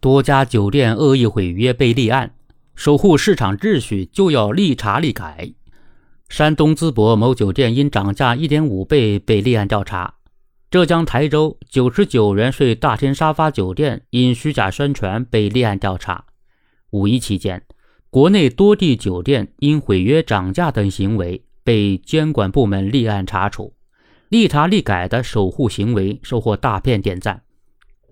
多家酒店恶意毁约被立案，守护市场秩序就要立查立改。山东淄博某酒店因涨价一点五倍被立案调查。浙江台州九十九人睡大天沙发酒店因虚假宣传被立案调查。五一期间，国内多地酒店因毁约涨价等行为被监管部门立案查处，立查立改的守护行为收获大片点赞。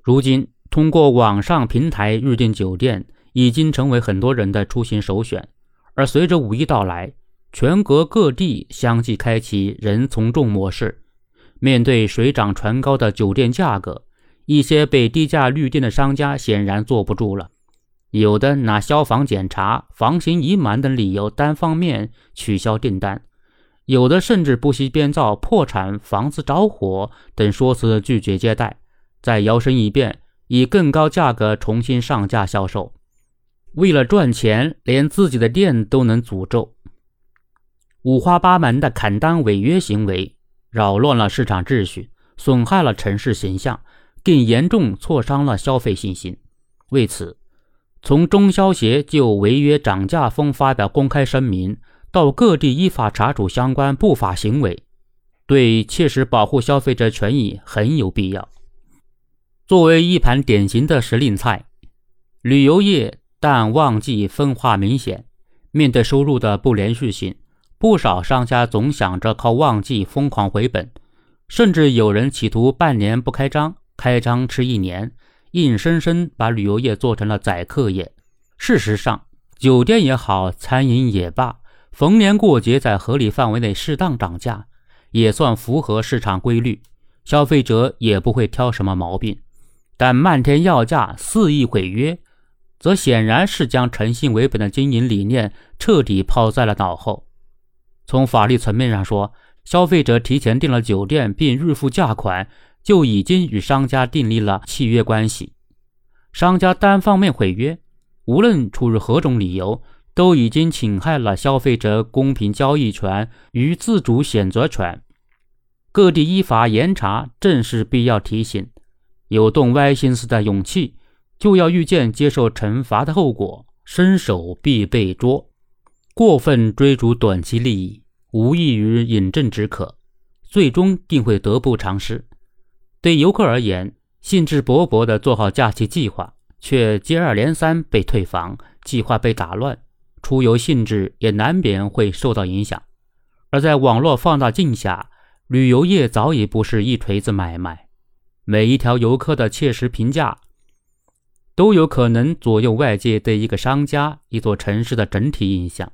如今，通过网上平台预订酒店已经成为很多人的出行首选。而随着五一到来，全国各地相继开启人从众模式。面对水涨船高的酒店价格，一些被低价预订的商家显然坐不住了。有的拿消防检查、房型已满等理由单方面取消订单，有的甚至不惜编造破产、房子着火等说辞拒绝接待，再摇身一变，以更高价格重新上架销售。为了赚钱，连自己的店都能诅咒。五花八门的砍单违约行为。扰乱了市场秩序，损害了城市形象，更严重挫伤了消费信心。为此，从中消协就违约涨价风发表公开声明，到各地依法查处相关不法行为，对切实保护消费者权益很有必要。作为一盘典型的时令菜，旅游业淡旺季分化明显，面对收入的不连续性。不少商家总想着靠旺季疯狂回本，甚至有人企图半年不开张，开张吃一年，硬生生把旅游业做成了宰客业。事实上，酒店也好，餐饮也罢，逢年过节在合理范围内适当涨价，也算符合市场规律，消费者也不会挑什么毛病。但漫天要价、肆意毁约，则显然是将诚信为本的经营理念彻底抛在了脑后。从法律层面上说，消费者提前订了酒店并预付价款，就已经与商家订立了契约关系。商家单方面毁约，无论出于何种理由，都已经侵害了消费者公平交易权与自主选择权。各地依法严查，正是必要提醒。有动歪心思的勇气，就要预见接受惩罚的后果，伸手必被捉。过分追逐短期利益，无异于饮鸩止渴，最终定会得不偿失。对游客而言，兴致勃勃地做好假期计划，却接二连三被退房，计划被打乱，出游兴致也难免会受到影响。而在网络放大镜下，旅游业早已不是一锤子买卖，每一条游客的切实评价，都有可能左右外界对一个商家、一座城市的整体印象。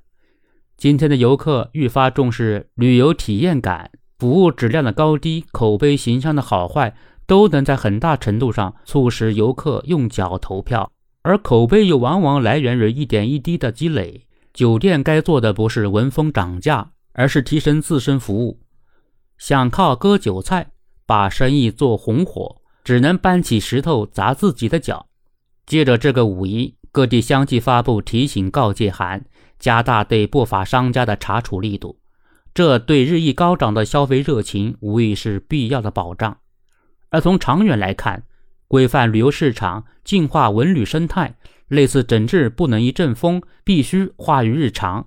今天的游客愈发重视旅游体验感，服务质量的高低、口碑形象的好坏，都能在很大程度上促使游客用脚投票。而口碑又往往来源于一点一滴的积累。酒店该做的不是闻风涨价，而是提升自身服务。想靠割韭菜把生意做红火，只能搬起石头砸自己的脚。借着这个五一，各地相继发布提醒告诫函。加大对不法商家的查处力度，这对日益高涨的消费热情无疑是必要的保障。而从长远来看，规范旅游市场、净化文旅生态，类似整治不能一阵风，必须化于日常。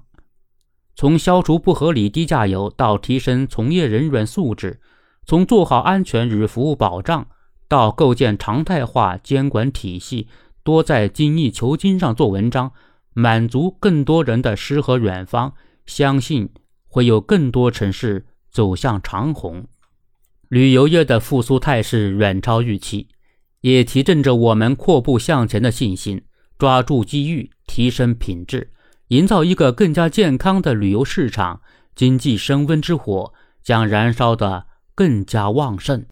从消除不合理低价游到提升从业人员素质，从做好安全与服务保障到构建常态化监管体系，多在精益求精上做文章。满足更多人的诗和远方，相信会有更多城市走向长虹。旅游业的复苏态势远超预期，也提振着我们阔步向前的信心。抓住机遇，提升品质，营造一个更加健康的旅游市场，经济升温之火将燃烧的更加旺盛。